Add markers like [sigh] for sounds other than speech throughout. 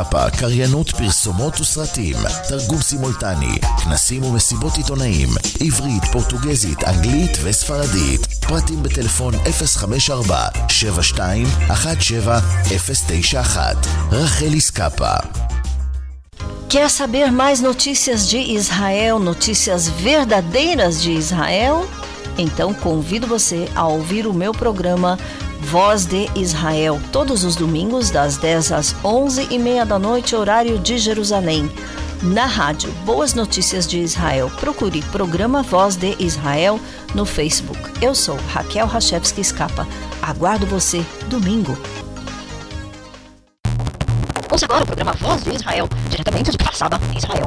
סקאפה, קריינות פרסומות וסרטים, תרגום סימולטני, כנסים ומסיבות עיתונאים, עברית, פורטוגזית, אנגלית וספרדית. פרטים בטלפון 054-7217-091. רחלי סקאפה. Quer saber mais notícias de Israel, notícias verdadeiras de Israel? Então convido você a ouvir o meu programa Voz de Israel, todos os domingos, das 10 às 11 e meia da noite, horário de Jerusalém. Na rádio Boas Notícias de Israel, procure Programa Voz de Israel no Facebook. Eu sou Raquel Rachevski Escapa. Aguardo você domingo. Ouça agora o programa Voz de Israel, diretamente de Passaba, Israel.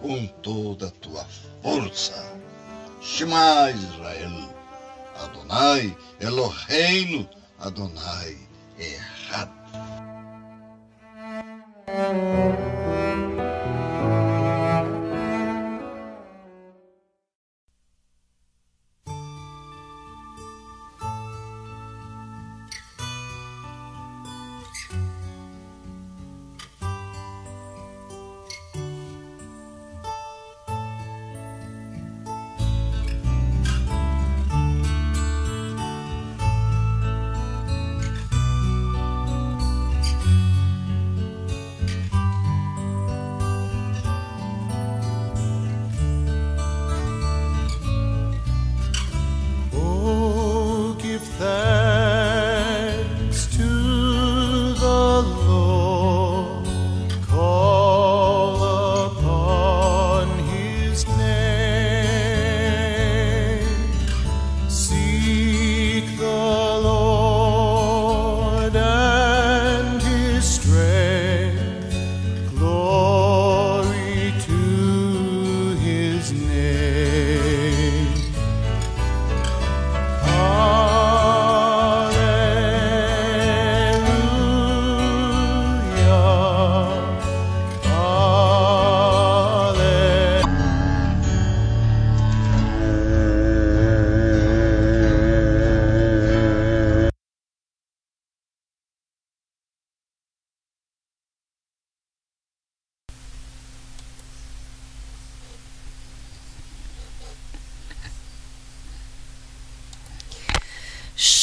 com toda a tua força. Shema Israel, Adonai Eloheinu, Adonai Errado.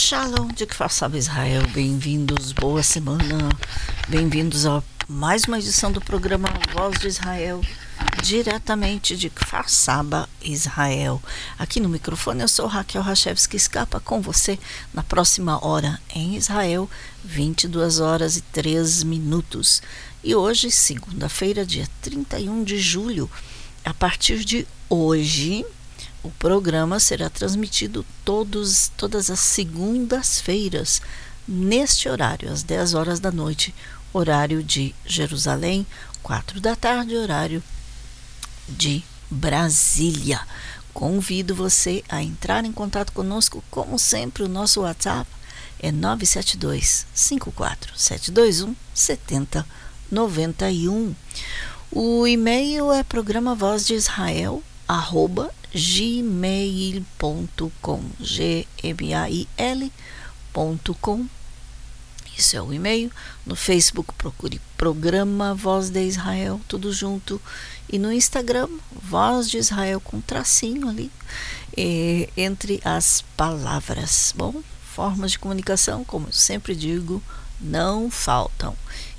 Shalom de que Israel, bem-vindos, boa semana, bem-vindos a mais uma edição do programa Voz de Israel, diretamente de Kfar Saba, Israel. Aqui no microfone eu sou Raquel Rachevski Escapa com você na próxima hora em Israel, 22 horas e 3 minutos. E hoje, segunda-feira, dia 31 de julho, a partir de hoje, o programa será transmitido todos, todas as segundas-feiras, neste horário, às 10 horas da noite, horário de Jerusalém, 4 da tarde, horário de Brasília. Convido você a entrar em contato conosco, como sempre, o nosso WhatsApp é 972 54 721 7091. O e-mail é programa Voz de Israel, arroba gmail.com gmail.com Isso é o e-mail. No Facebook, procure Programa Voz de Israel, tudo junto. E no Instagram, Voz de Israel com tracinho ali, entre as palavras. Bom, formas de comunicação, como eu sempre digo, não faltam.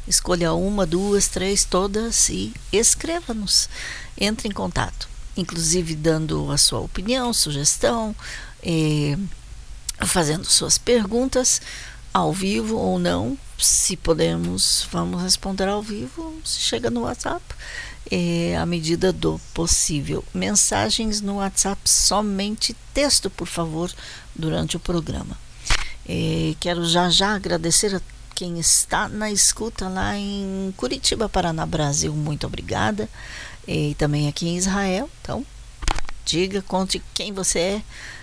Escolha uma, duas, três, todas e escreva-nos. Entre em contato, inclusive dando a sua opinião, sugestão, fazendo suas perguntas ao vivo ou não. Se podemos, vamos responder ao vivo. Se chega no WhatsApp, é, à medida do possível. Mensagens no WhatsApp, somente texto, por favor, durante o programa. É, quero já já agradecer a quem está na escuta lá em Curitiba, Paraná, Brasil. Muito obrigada. E também aqui em Israel. Então, diga, conte quem você é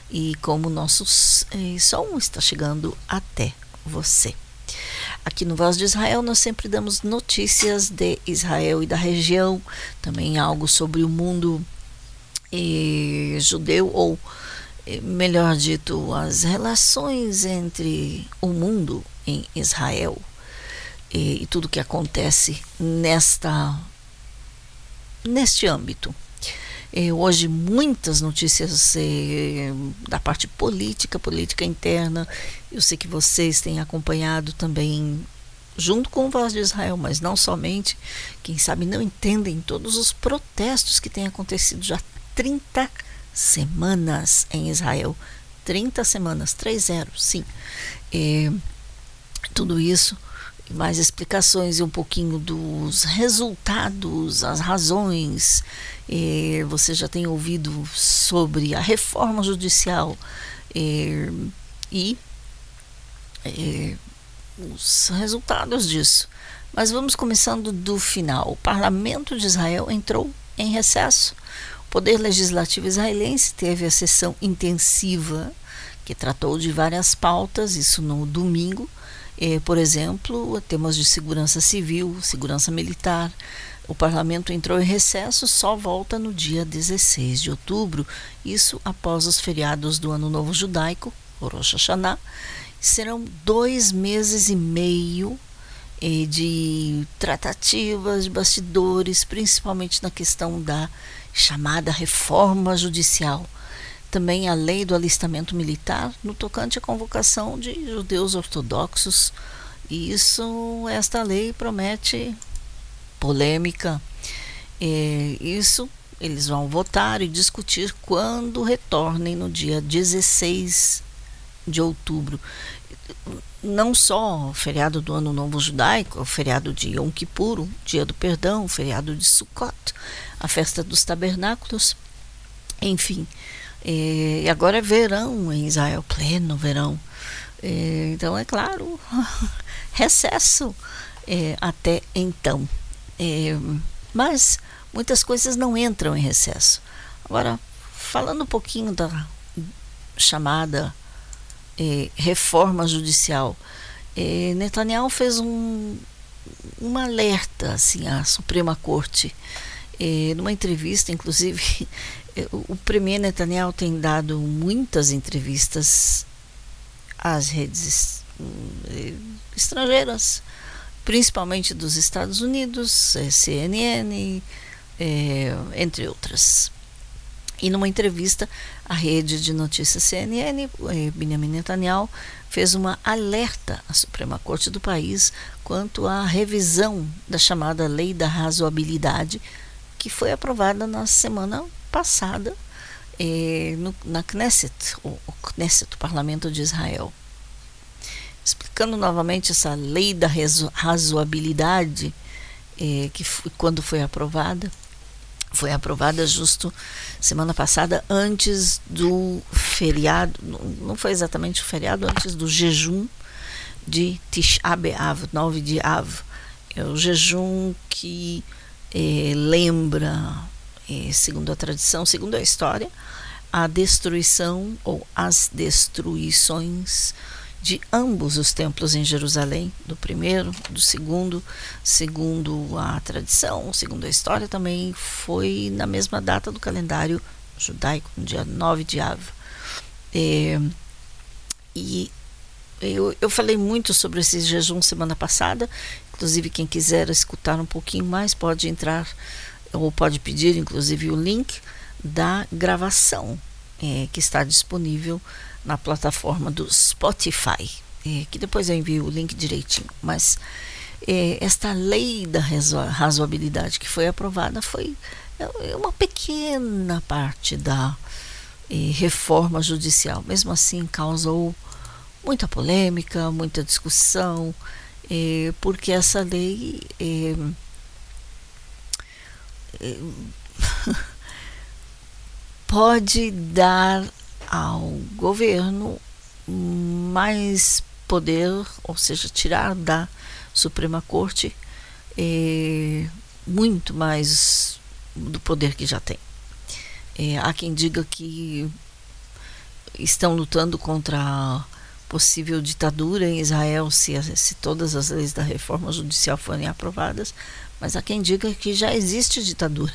e como o nosso eh, som está chegando até você. Aqui no Voz de Israel nós sempre damos notícias de Israel e da região, também algo sobre o mundo eh, judeu ou eh, melhor dito, as relações entre o mundo em Israel e, e tudo que acontece nesta neste âmbito. Eh, hoje muitas notícias eh, da parte política, política interna. Eu sei que vocês têm acompanhado também junto com o Voz de Israel, mas não somente, quem sabe não entendem todos os protestos que têm acontecido já 30 semanas em Israel. 30 semanas, 3-0, sim. Eh, tudo isso mais explicações e um pouquinho dos resultados, as razões. Você já tem ouvido sobre a reforma judicial e os resultados disso. Mas vamos começando do final. O parlamento de Israel entrou em recesso. O poder legislativo israelense teve a sessão intensiva que tratou de várias pautas, isso no domingo eh, por exemplo, temas de segurança civil, segurança militar. O parlamento entrou em recesso, só volta no dia 16 de outubro, isso após os feriados do Ano Novo Judaico, Rosh Hashanah. Serão dois meses e meio eh, de tratativas, de bastidores, principalmente na questão da chamada reforma judicial também a lei do alistamento militar no tocante à convocação de judeus ortodoxos. E isso, esta lei promete polêmica. É, isso eles vão votar e discutir quando retornem no dia 16 de outubro. Não só o feriado do Ano Novo Judaico, o feriado de Yom Kippur, o dia do perdão, o feriado de Sukkot, a festa dos tabernáculos, enfim, e agora é verão em Israel, pleno verão. então, é claro, [laughs] recesso é, até então. Mas muitas coisas não entram em recesso. Agora, falando um pouquinho da chamada reforma judicial, é, Netanyahu fez um, um alerta assim, à Suprema Corte. Numa entrevista, inclusive, [laughs] o premier Netanyahu tem dado muitas entrevistas às redes eh, estrangeiras, principalmente dos Estados Unidos, eh, CNN, é, entre outras. E numa entrevista à rede de notícias CNN, Benjamin Netanyahu fez uma alerta à Suprema Corte do país quanto à revisão da chamada Lei da Razoabilidade, que foi aprovada na semana passada eh, no, na Knesset, o, o Knesset, o Parlamento de Israel. Explicando novamente essa lei da razoabilidade, eh, que foi, quando foi aprovada, foi aprovada justo semana passada, antes do feriado, não foi exatamente o feriado, antes do jejum de Tisha B'Av, 9 de Av. É o jejum que eh, lembra segundo a tradição, segundo a história, a destruição ou as destruições de ambos os templos em Jerusalém, do primeiro, do segundo, segundo a tradição, segundo a história, também foi na mesma data do calendário judaico, no dia 9 de Av. É, e eu, eu falei muito sobre esse jejum semana passada. Inclusive, quem quiser escutar um pouquinho mais pode entrar ou pode pedir, inclusive, o link da gravação é, que está disponível na plataforma do Spotify, é, que depois eu envio o link direitinho. Mas é, esta lei da razoabilidade que foi aprovada foi é, uma pequena parte da é, reforma judicial. Mesmo assim, causou muita polêmica, muita discussão, é, porque essa lei é, é, [laughs] pode dar ao governo mais poder, ou seja, tirar da Suprema Corte é, muito mais do poder que já tem. É, há quem diga que estão lutando contra a possível ditadura em Israel se, se todas as leis da reforma judicial forem aprovadas, mas há quem diga que já existe ditadura,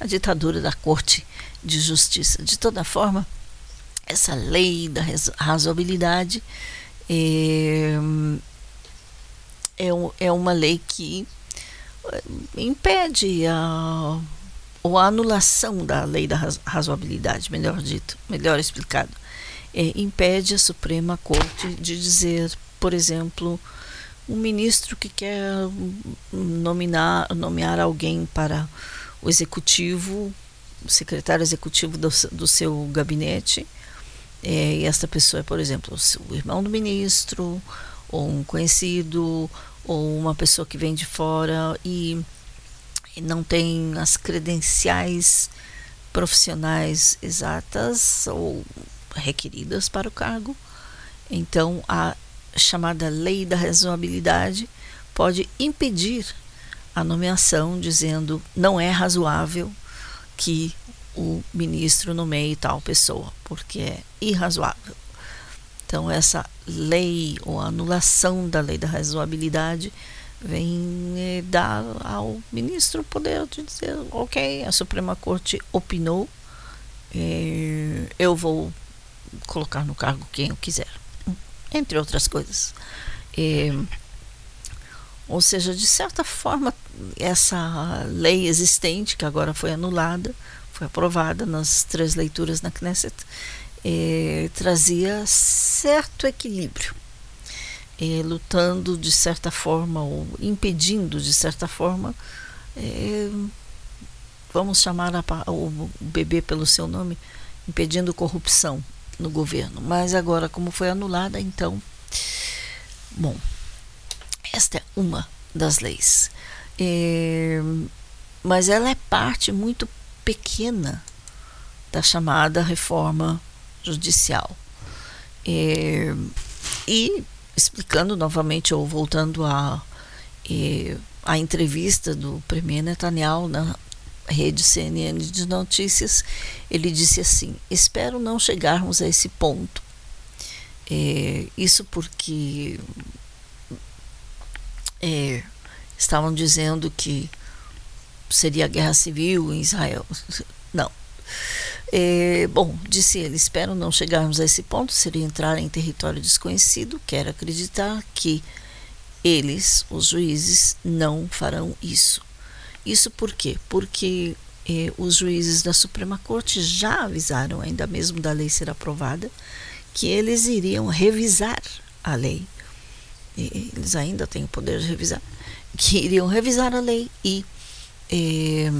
a ditadura da Corte de Justiça. De toda forma, essa lei da razoabilidade é, é, é uma lei que eh, impede a, ou a anulação da lei da razoabilidade, melhor dito, melhor explicado, é, impede a Suprema Corte de dizer, por exemplo, um ministro que quer nominar, nomear alguém para o executivo, o secretário executivo do, do seu gabinete, é, e esta pessoa é, por exemplo, o irmão do ministro, ou um conhecido, ou uma pessoa que vem de fora e, e não tem as credenciais profissionais exatas ou requeridas para o cargo. Então, a chamada lei da razoabilidade pode impedir a nomeação, dizendo não é razoável que o ministro nomeie tal pessoa, porque é irrazoável. Então, essa lei ou anulação da lei da razoabilidade vem eh, dar ao ministro o poder de dizer: ok, a Suprema Corte opinou, eh, eu vou colocar no cargo quem eu quiser, entre outras coisas. Eh, ou seja, de certa forma, essa lei existente, que agora foi anulada, foi aprovada nas três leituras na Knesset, trazia certo equilíbrio, lutando de certa forma, ou impedindo de certa forma, vamos chamar a, o bebê pelo seu nome, impedindo corrupção no governo. Mas agora, como foi anulada, então, bom, esta é uma das leis. É, mas ela é parte muito pequena da chamada reforma judicial. É, e explicando novamente, ou voltando a, é, a entrevista do Premier Netanyahu na rede CNN de notícias, ele disse assim: Espero não chegarmos a esse ponto. É, isso porque é, estavam dizendo que seria guerra civil em Israel. Não. É, bom, disse ele, espero não chegarmos a esse ponto, seria entrar em território desconhecido, quero acreditar que eles, os juízes, não farão isso. Isso por quê? Porque eh, os juízes da Suprema Corte já avisaram, ainda mesmo da lei ser aprovada, que eles iriam revisar a lei. E eles ainda têm o poder de revisar, que iriam revisar a lei e eh,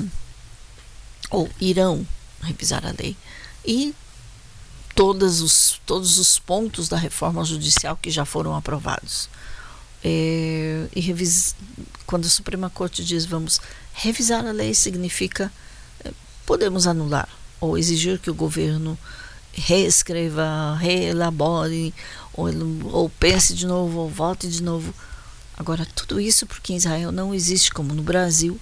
ou irão revisar a lei e todos os, todos os pontos da reforma judicial que já foram aprovados. É, e revis, quando a Suprema Corte diz vamos revisar a lei, significa é, podemos anular ou exigir que o governo reescreva, reelabore, ou, ou pense de novo, ou vote de novo. Agora, tudo isso porque em Israel não existe, como no Brasil,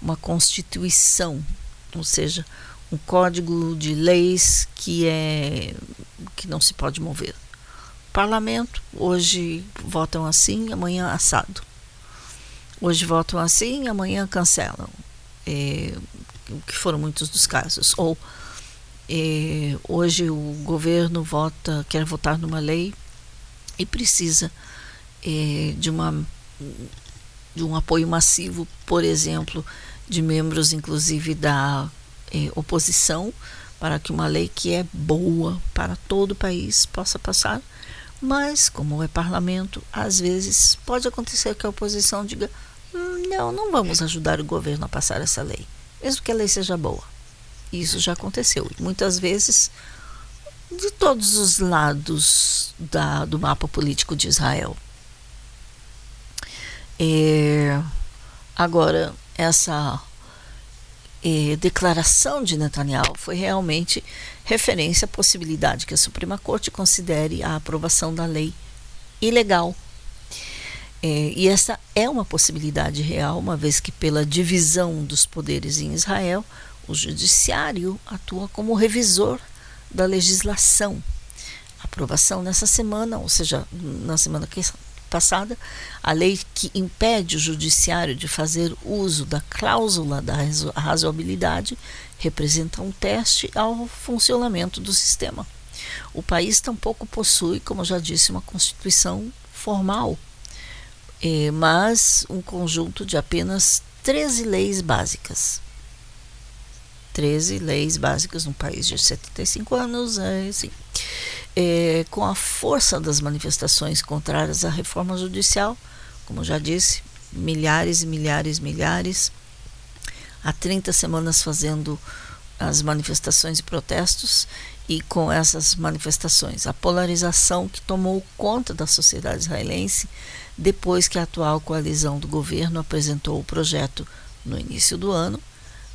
uma constituição, ou seja, um código de leis que é que não se pode mover. Parlamento, hoje votam assim, amanhã assado. Hoje votam assim, amanhã cancelam. É, que foram muitos dos casos. Ou é, hoje o governo vota, quer votar numa lei e precisa é, de uma de um apoio massivo, por exemplo, de membros, inclusive da eh, oposição, para que uma lei que é boa para todo o país possa passar. Mas, como é parlamento, às vezes pode acontecer que a oposição diga: hum, não, não vamos ajudar o governo a passar essa lei, mesmo que a lei seja boa. Isso já aconteceu. E muitas vezes, de todos os lados da, do mapa político de Israel. É, agora, essa é, declaração de Netanyahu foi realmente referência à possibilidade que a Suprema Corte considere a aprovação da lei ilegal. É, e essa é uma possibilidade real, uma vez que, pela divisão dos poderes em Israel, o Judiciário atua como revisor da legislação. A aprovação nessa semana, ou seja, na semana passada, a lei que impede o judiciário de fazer uso da cláusula da razoabilidade representa um teste ao funcionamento do sistema. O país tampouco possui, como já disse, uma constituição formal, eh, mas um conjunto de apenas 13 leis básicas. 13 leis básicas num país de 75 anos, é, sim é, com a força das manifestações contrárias à reforma judicial, como já disse, milhares e milhares e milhares, há 30 semanas fazendo as manifestações e protestos, e com essas manifestações, a polarização que tomou conta da sociedade israelense depois que a atual coalizão do governo apresentou o projeto no início do ano,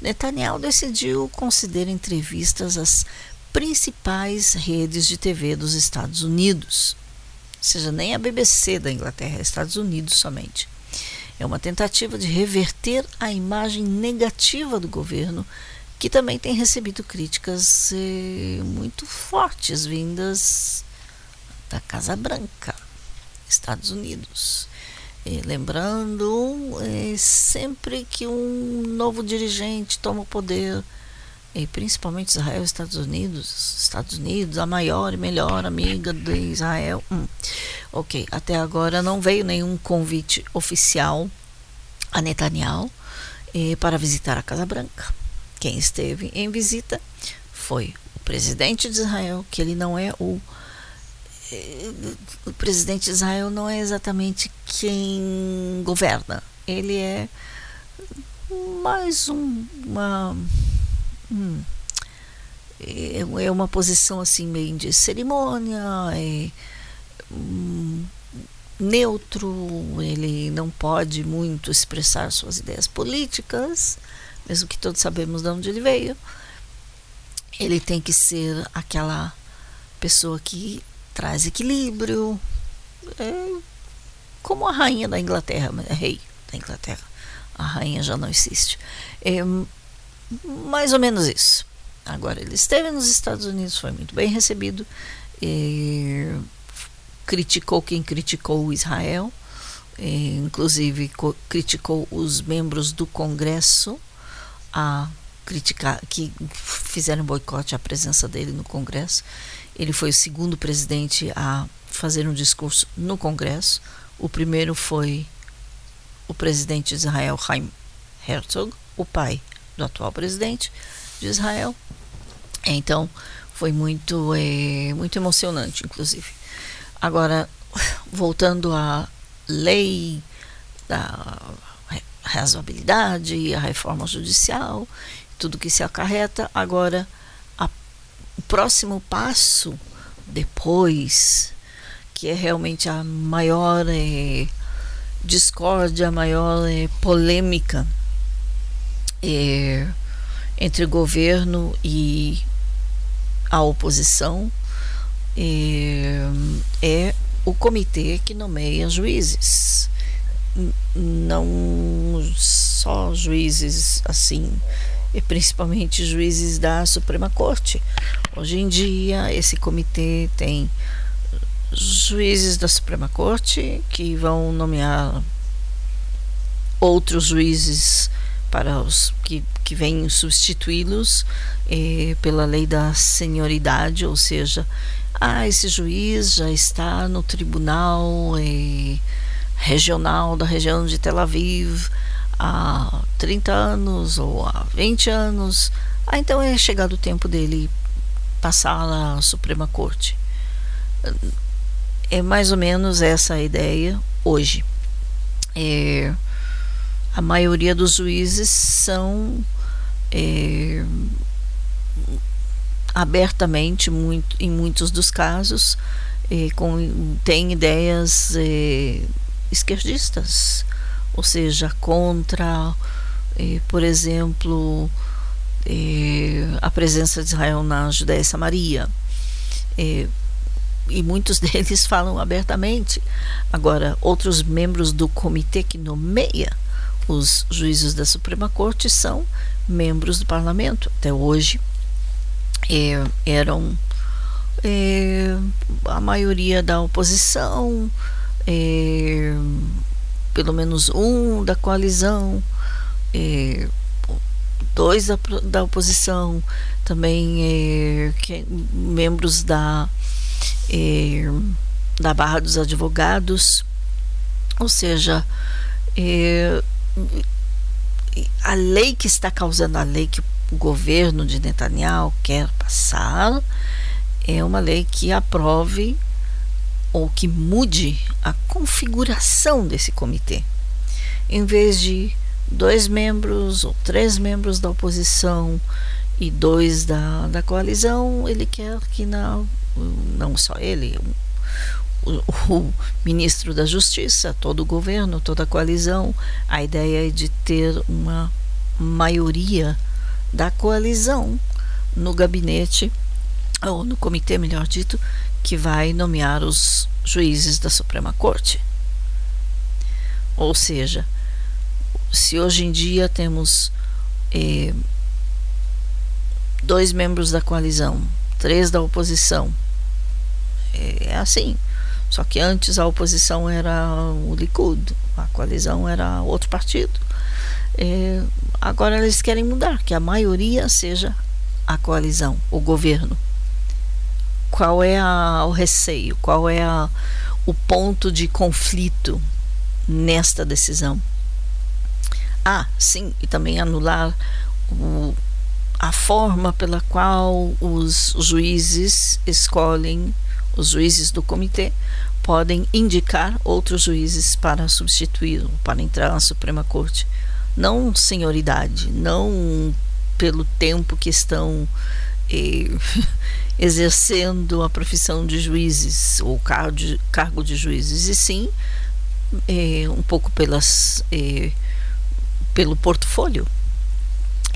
Netanyahu decidiu conceder entrevistas às principais redes de TV dos Estados Unidos. Ou seja, nem a BBC da Inglaterra, é Estados Unidos somente. É uma tentativa de reverter a imagem negativa do governo, que também tem recebido críticas eh, muito fortes vindas da Casa Branca, Estados Unidos. E lembrando, eh, sempre que um novo dirigente toma o poder, e principalmente Israel e Estados Unidos, Estados Unidos, a maior e melhor amiga de Israel. Hum. Ok, até agora não veio nenhum convite oficial a Netanyahu eh, para visitar a Casa Branca. Quem esteve em visita foi o presidente de Israel, que ele não é o eh, o presidente de Israel não é exatamente quem governa. Ele é mais um, uma Hum. É, é uma posição assim meio de cerimônia, é hum, neutro, ele não pode muito expressar suas ideias políticas, mesmo que todos sabemos de onde ele veio. Ele tem que ser aquela pessoa que traz equilíbrio, é, como a rainha da Inglaterra, é rei da Inglaterra. A rainha já não existe. É, mais ou menos isso. Agora, ele esteve nos Estados Unidos, foi muito bem recebido, criticou quem criticou Israel, inclusive criticou os membros do Congresso a criticar, que fizeram boicote à presença dele no Congresso. Ele foi o segundo presidente a fazer um discurso no Congresso. O primeiro foi o presidente de Israel, Chaim Herzog, o pai do atual presidente de Israel. Então, foi muito, é, muito emocionante, inclusive. Agora, [laughs] voltando à lei da razoabilidade, a reforma judicial, tudo que se acarreta, agora a, o próximo passo depois, que é realmente a maior é, discórdia, a maior é, polêmica é, entre o governo e a oposição é, é o comitê que nomeia juízes. Não só juízes assim, e principalmente juízes da Suprema Corte. Hoje em dia, esse comitê tem juízes da Suprema Corte que vão nomear outros juízes para os que, que vêm substituí-los eh, pela lei da senioridade, ou seja, Ah, esse juiz já está no tribunal eh, regional da região de Tel Aviv há 30 anos ou há 20 anos. Ah, então é chegado o tempo dele passar na Suprema Corte. É mais ou menos essa a ideia hoje. É, a maioria dos juízes são é, abertamente, muito, em muitos dos casos, é, com, têm ideias é, esquerdistas, ou seja, contra, é, por exemplo, é, a presença de Israel na Judéia e Samaria. É, e muitos [laughs] deles falam abertamente. Agora, outros membros do comitê que nomeia os juízes da Suprema Corte são membros do parlamento. Até hoje é, eram é, a maioria da oposição, é, pelo menos um da coalizão, é, dois da, da oposição, também é, que, membros da, é, da Barra dos Advogados, ou seja, é, a lei que está causando a lei que o governo de Netanyahu quer passar é uma lei que aprove ou que mude a configuração desse comitê. Em vez de dois membros ou três membros da oposição e dois da, da coalizão, ele quer que na, não só ele, o, ministro da Justiça, todo o governo, toda a coalizão, a ideia é de ter uma maioria da coalizão no gabinete, ou no comitê, melhor dito, que vai nomear os juízes da Suprema Corte. Ou seja, se hoje em dia temos eh, dois membros da coalizão, três da oposição, é, é assim. Só que antes a oposição era o Likud, a coalizão era outro partido. É, agora eles querem mudar, que a maioria seja a coalizão, o governo. Qual é a, o receio? Qual é a, o ponto de conflito nesta decisão? Ah, sim, e também anular o, a forma pela qual os juízes escolhem, os juízes do comitê podem indicar outros juízes para substituí-lo, para entrar na Suprema Corte não senioridade, não pelo tempo que estão eh, [laughs] exercendo a profissão de juízes ou cargo de, cargo de juízes, e sim eh, um pouco pelas, eh, pelo portfólio.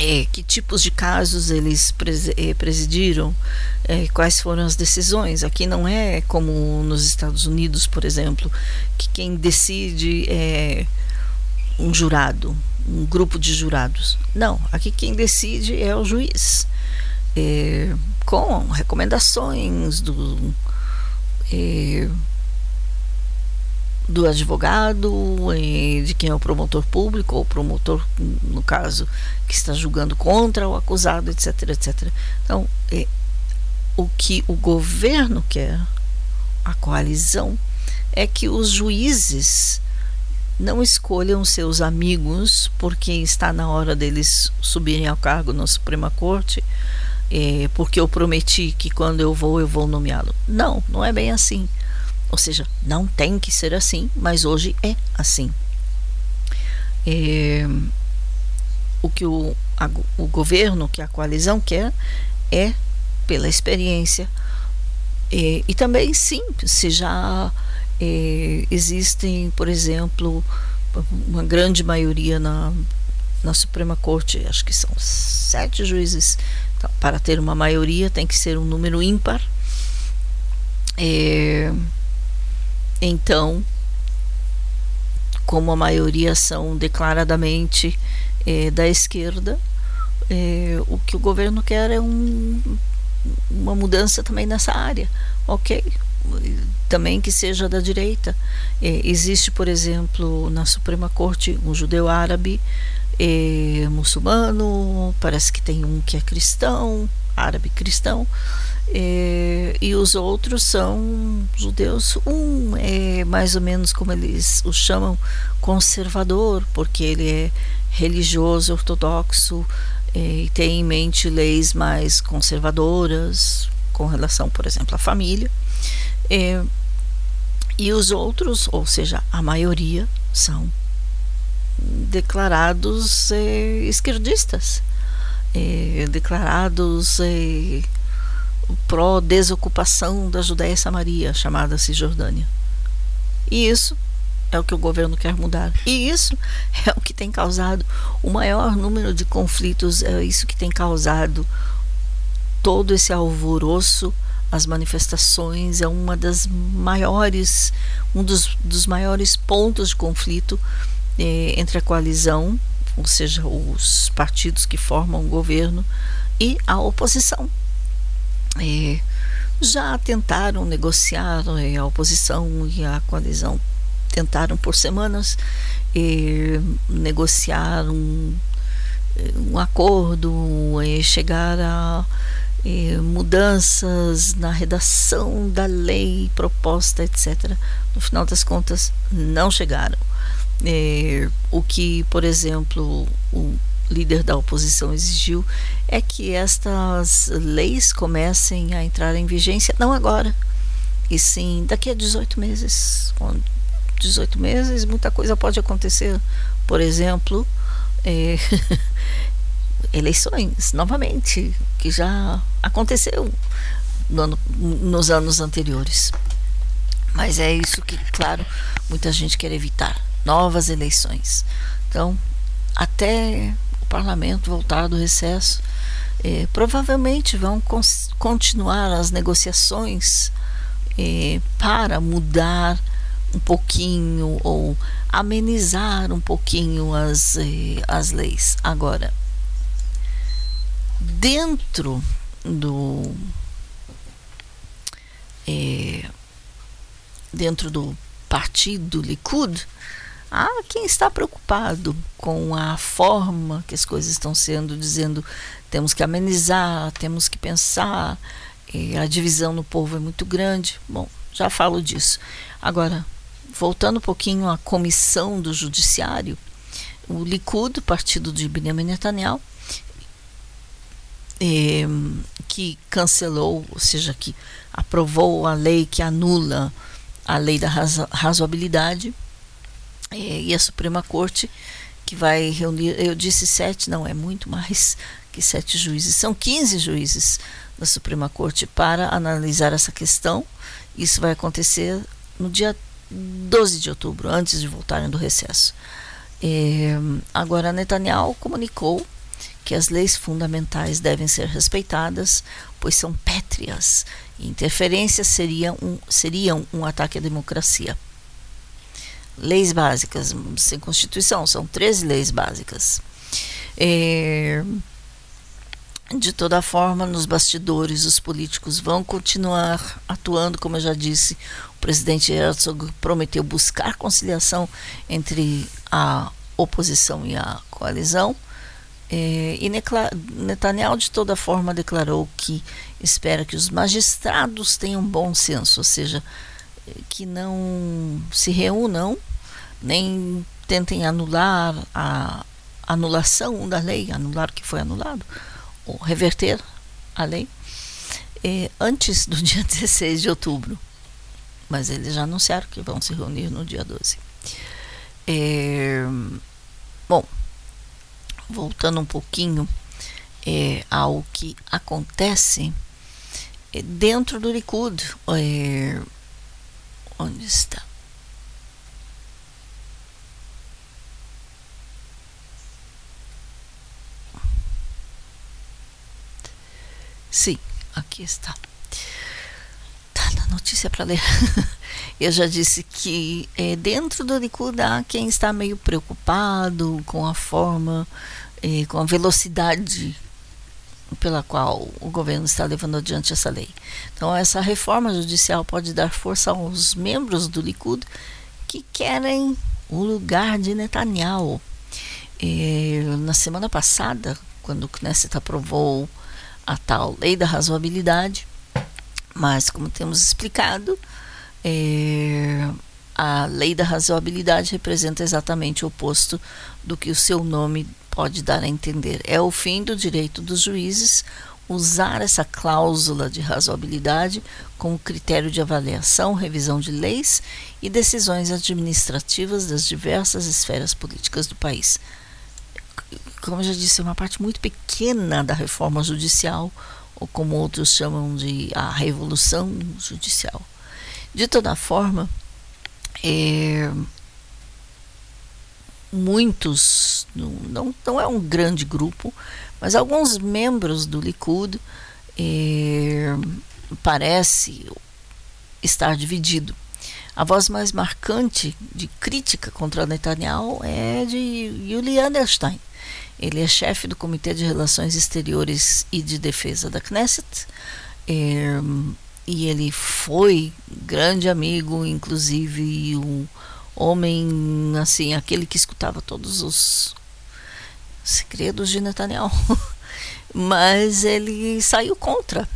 Eh, que tipos de casos eles eh, presidiram, eh, quais foram as decisões. Aqui não é como nos Estados Unidos, por exemplo, que quem decide é um jurado, um grupo de jurados. Não, aqui quem decide é o juiz, é, com recomendações do, é, do advogado, de quem é o promotor público, ou promotor, no caso, que está julgando contra o acusado, etc, etc. Então, é, o que o governo quer, a coalizão, é que os juízes não escolham seus amigos porque está na hora deles subirem ao cargo na Suprema Corte, é, porque eu prometi que quando eu vou, eu vou nomeá-lo. Não, não é bem assim. Ou seja, não tem que ser assim, mas hoje é assim. É, o que o, a, o governo, que a coalizão quer, é pela experiência. É, e também, sim, se já é, existem, por exemplo, uma grande maioria na, na Suprema Corte, acho que são sete juízes. Então, para ter uma maioria tem que ser um número ímpar. É, então, como a maioria são declaradamente é, da esquerda, é, o que o governo quer é um, uma mudança também nessa área. Ok, também que seja da direita. É, existe, por exemplo, na Suprema Corte um judeu árabe, muçulmano, parece que tem um que é cristão, árabe cristão, É, e os outros são judeus. Um é mais ou menos como eles o chamam, conservador, porque ele é religioso, ortodoxo é, e tem em mente leis mais conservadoras com relação, por exemplo, à família. É, e os outros, ou seja, a maioria, são declarados é, esquerdistas, é, declarados é, pró-desocupação da Judéia e Samaria, chamada Cisjordânia. E isso é o que o governo quer mudar. E isso [laughs] é o que tem causado o maior número de conflitos, é isso que tem causado todo esse alvoroço, as manifestações, é uma das maiores, um dos, dos maiores pontos de conflito eh, entre a coalizão, ou seja, os partidos que formam o governo, e a oposição. Eh, já tentaram negociar, eh, a oposição e a coalizão tentaram por semanas negociar um, um acordo, chegar a mudanças na redação da lei proposta, etc. No final das contas, não chegaram. É, o que, por exemplo, o líder da oposição exigiu é que estas leis comecem a entrar em vigência não agora, e sim daqui a 18 meses. Com 18 meses, muita coisa pode acontecer. Por exemplo, é, [laughs] eleições novamente, que já aconteceu no ano, nos anos anteriores. Mas é isso que, claro, muita gente quer evitar novas eleições. Então, até parlamento voltar do recesso, eh, provavelmente vão continuar as negociações eh, para mudar um pouquinho ou amenizar um pouquinho as, eh, as leis. Agora, dentro do é, dentro do partido Likud, há quem está preocupado com a forma que as coisas estão sendo, dizendo temos que amenizar, temos que pensar, a divisão no povo é muito grande. Bom, já falo disso. Agora, voltando um pouquinho à comissão do judiciário, o Likud, partido de Benjamin Netanyahu, eh, que cancelou, ou seja, que aprovou a lei que anula a lei da razo razoabilidade e a Suprema Corte que vai reunir, eu disse sete, não, é muito mais que sete juízes, são 15 juízes da Suprema Corte para analisar essa questão. Isso vai acontecer no dia 12 de outubro, antes de voltarem do recesso. É, agora, Netanyahu comunicou que as leis fundamentais devem ser respeitadas, pois são pétreas interferências seriam um, seriam um ataque à democracia. Leis básicas, sem Constituição, são 13 leis básicas. É, de toda forma, nos bastidores, os políticos vão continuar atuando, como eu já disse. O presidente Herzog prometeu buscar conciliação entre a oposição e a coalizão. É, e Netanyahu, de toda forma, declarou que espera que os magistrados tenham bom senso, ou seja, que não se reúnam, nem tentem anular a anulação da lei, anular o que foi anulado, ou reverter a lei, é, antes do [laughs] dia 16 de outubro. Mas eles já anunciaram que vão se reunir no dia 12. É, bom, voltando um pouquinho é, ao que acontece dentro do Likud. É, onde está? Sim, aqui está. Tá na notícia para ler. [laughs] Eu já disse que é, dentro do Likud há quem está meio preocupado com a forma e com a velocidade pela qual o governo está levando adiante essa lei. Então, essa reforma judicial pode dar força aos membros do Likud que querem o lugar de Netanyahu. E, na semana passada, quando o Knesset aprovou a tal lei da razoabilidade, Mas, como temos explicado, é, a lei da razoabilidade representa exatamente o oposto do que o seu nome pode dar a entender. É o fim do direito dos juízes usar essa cláusula de razoabilidade como critério de avaliação, revisão de leis e decisões administrativas das diversas esferas políticas do país. Como eu já disse, é uma parte muito pequena da reforma judicial, ou como outros chamam de a revolução judicial. De toda forma, é, muitos, não, não é um grande grupo, mas alguns membros do Likud é, parece estar dividido. A voz mais marcante de crítica contra Netanyahu é de Yuli Edelstein. Ele é chefe do Comitê de Relações Exteriores e de Defesa da Knesset. É, e ele foi grande amigo, inclusive um homem assim, aquele que escutava todos os segredos de Netanyahu. [laughs] Mas ele saiu contra.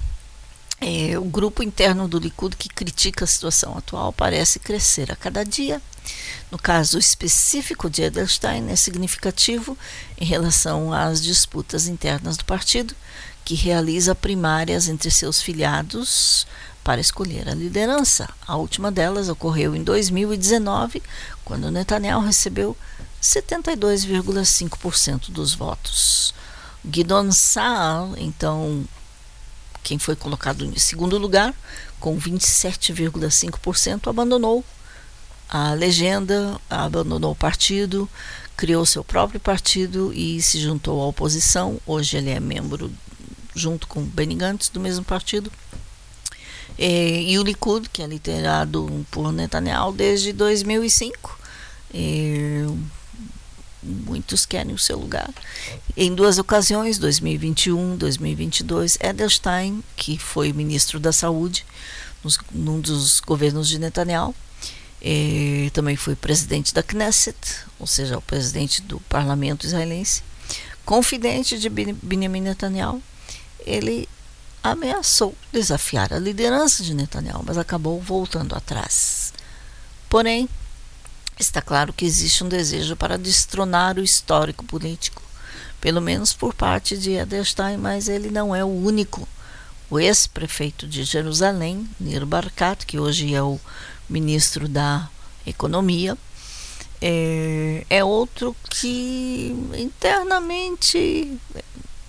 É, o grupo interno do Likud que critica a situação atual parece crescer a cada dia. No caso específico de Edelstein, é significativo em relação às disputas internas do partido, que realiza primárias entre seus filiados para escolher a liderança. A última delas ocorreu em 2019, quando Netanyahu recebeu 72,5% dos votos. Guidon Saal, então, quem foi colocado em segundo lugar, com 27,5%, abandonou a legenda, abandonou o partido, criou seu próprio partido e se juntou à oposição. Hoje ele é membro, junto com Benny Gantz, do mesmo partido. E, e o Likud, que é liderado por Netanyahu desde 2005. E, muitos querem o seu lugar. Em duas ocasiões, 2021, 2022, Edelstein, que foi ministro da Saúde nos, num dos governos de Netanyahu, e, também foi presidente da Knesset, ou seja, o presidente do parlamento israelense, confidente de Benjamin Netanyahu, ele ameaçou desafiar a liderança de Netanyahu, mas acabou voltando atrás. Porém, está claro que existe um desejo para destronar o histórico político, pelo menos por parte de Edelstein, mas ele não é o único. O ex-prefeito de Jerusalém, Nir Barkat, que hoje é o ministro da Economia, é, é outro que internamente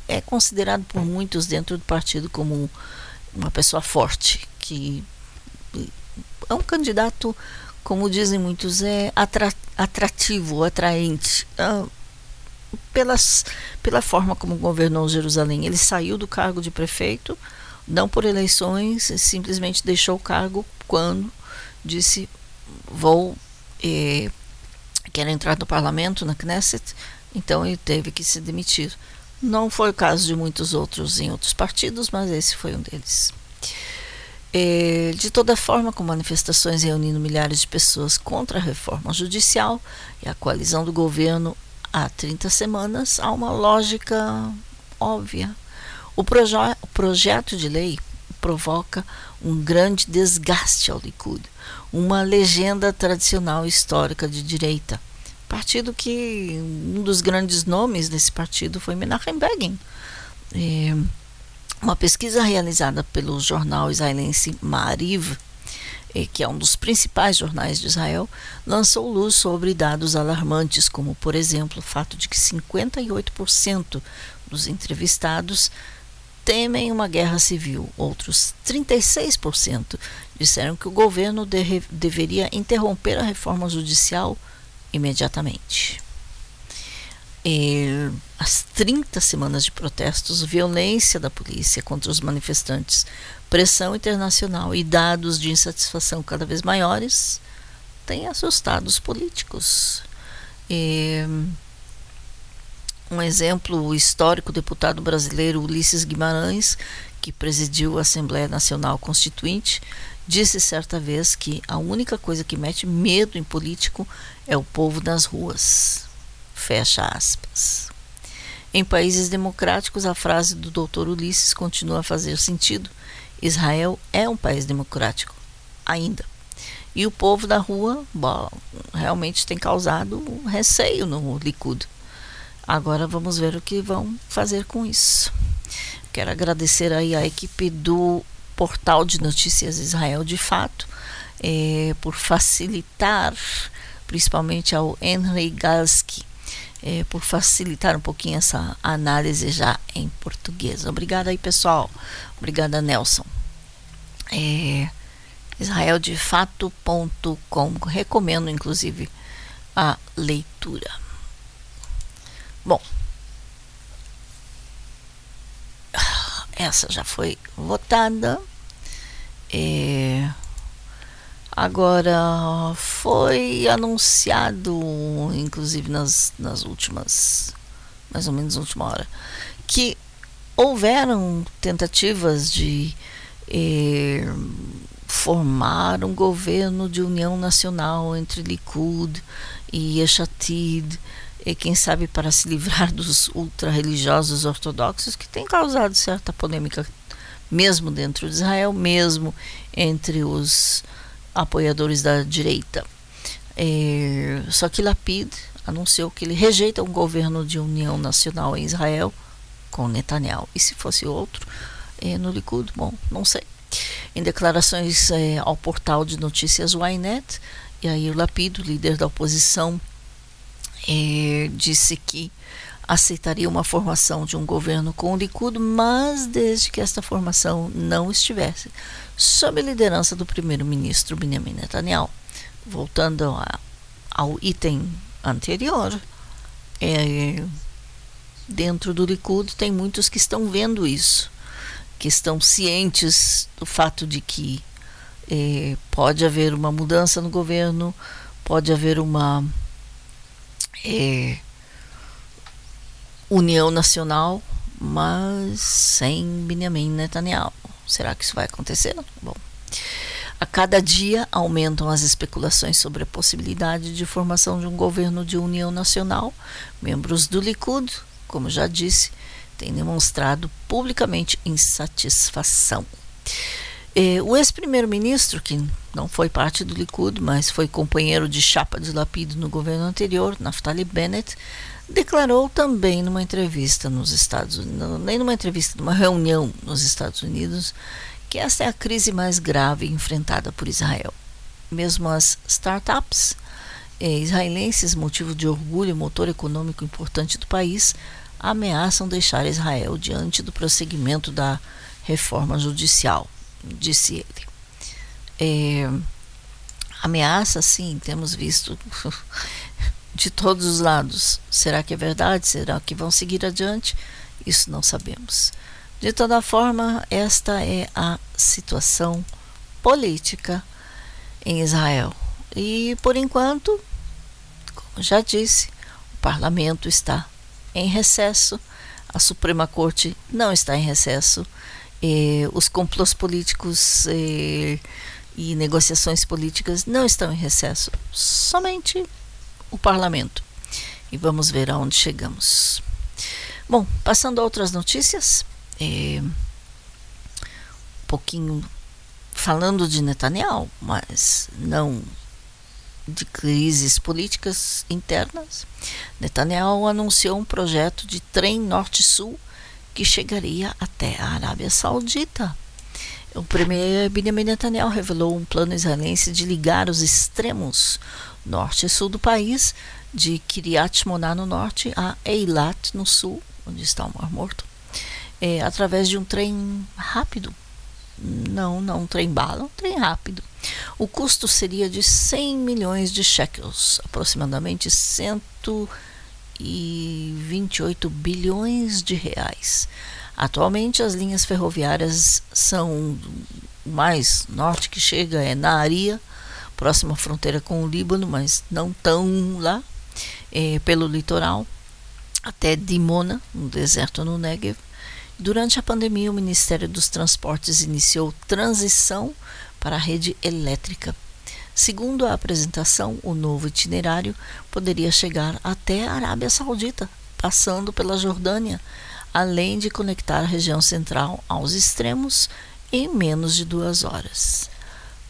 é considerado por muitos dentro do partido como uma pessoa forte, que é um candidato, como dizem muitos, é atrativo, atraente. Ah, pelas, pela forma como governou Jerusalém. Ele saiu do cargo de prefeito, não por eleições, simplesmente deixou o cargo quando disse: Vou, eh, quero entrar no parlamento, na Knesset, então ele teve que se demitir. Não foi o caso de muitos outros em outros partidos, mas esse foi um deles. É, de toda forma, com manifestações reunindo milhares de pessoas contra a reforma judicial e a coalizão do governo há 30 semanas, há uma lógica óbvia. O, proje o projeto de lei provoca um grande desgaste ao Likud, uma legenda tradicional histórica de direita partido que um dos grandes nomes desse partido foi Menachem Begin. É, uma pesquisa realizada pelo jornal israelense Maariv, é, que é um dos principais jornais de Israel, lançou luz sobre dados alarmantes, como, por exemplo, o fato de que 58% dos entrevistados temem uma guerra civil. Outros 36% disseram que o governo de deveria interromper a reforma judicial imediatamente. E as 30 semanas de protestos, violência da polícia contra os manifestantes, pressão internacional e dados de insatisfação cada vez maiores têm assustado os políticos. E um exemplo histórico, o deputado brasileiro Ulisses Guimarães, que presidiu a Assembleia Nacional Constituinte, disse certa vez que a única coisa que mete medo em político é o povo das ruas. Fecha aspas. Em países democráticos, a frase do Dr. Ulisses continua a fazer sentido Israel é um país democrático ainda. E o povo da rua bom, realmente tem causado receio no Likud. Agora vamos ver o que vão fazer com isso. Quero agradecer aí a equipe do portal de notícias Israel de Fato é, por facilitar, principalmente ao Henry Galski, é, por facilitar um pouquinho essa análise já em português. Obrigada aí, pessoal. Obrigada, Nelson. É, israeldefato.com. Recomendo, inclusive, a leitura. Bom, essa já foi votada. É, agora foi anunciado, inclusive nas, nas últimas, mais ou menos última hora, que houveram tentativas de eh, formar um governo de união nacional entre Likud e Eshatid, e quem sabe para se livrar [laughs] dos ultra-religiosos ortodoxos, que tem causado certa polêmica, mesmo dentro de Israel, mesmo entre os apoiadores da direita. É, só que Lapid anunciou que ele rejeita um governo de união nacional em Israel com Netanyahu. E se fosse outro é, no Likud? Bom, não sei. Em declarações é, ao portal de notícias Ynet, o Lapid, líder da oposição, é, disse que aceitaria uma formação de um governo com o Likud, mas desde que esta formação não estivesse sob a liderança do primeiro-ministro Benjamin Netanyahu. Voltando a, ao item anterior, é, dentro do Likud tem muitos que estão vendo isso, que estão cientes do fato de que é, pode haver uma mudança no governo, pode haver uma é, união nacional, mas sem Benjamin Netanyahu. Será que isso vai acontecer? Bom, a cada dia aumentam as especulações sobre a possibilidade de formação de um governo de união nacional. Membros do Likud, como já disse, têm demonstrado publicamente insatisfação. Eh, o ex-primeiro-ministro, que não foi parte do Likud, mas foi companheiro de chapa de Lapido no governo anterior, Naftali Bennett, declarou também numa entrevista nos Estados Unidos, nem numa entrevista, numa reunião nos Estados Unidos, que esta é a crise mais grave enfrentada por Israel. Mesmo as startups eh, israelenses, motivo de orgulho e motor econômico importante do país, ameaçam deixar Israel diante do prosseguimento da reforma judicial disse ele. É, ameaça, sim, temos visto [laughs] de todos os lados. Será que é verdade? Será que vão seguir adiante? Isso não sabemos. De toda forma, esta é a situação política em Israel. E por enquanto, como já disse, o parlamento está em recesso, a Suprema Corte não está em recesso eh, os complôs políticos eh, e negociações políticas não estão em recesso, somente o parlamento. E vamos ver aonde chegamos. Bom, passando a outras notícias, eh, um pouquinho falando de Netanyahu, mas não de crises políticas internas, Netanyahu anunciou um projeto de trem norte-sul que chegaria até a Arábia Saudita. O premier Benjamin Netanyahu revelou um plano israelense de ligar os extremos norte e sul do país, de Kiryat Moná no norte a Eilat no sul, onde está o Mar Morto, é, através de um trem rápido. Não, não um trem bala, um trem rápido. O custo seria de 100 milhões de shekels, aproximadamente 100 e 28 bilhões de reais. Atualmente, as linhas ferroviárias são mais norte que chega é na Aria, próxima fronteira com o Líbano, mas não tão lá, é, pelo litoral, até Dimona, no deserto no Negev. Durante a pandemia, o Ministério dos Transportes iniciou transição para a rede elétrica Segundo a apresentação, o novo itinerário poderia chegar até a Arábia Saudita, passando pela Jordânia, além de conectar a região central aos extremos em menos de duas horas.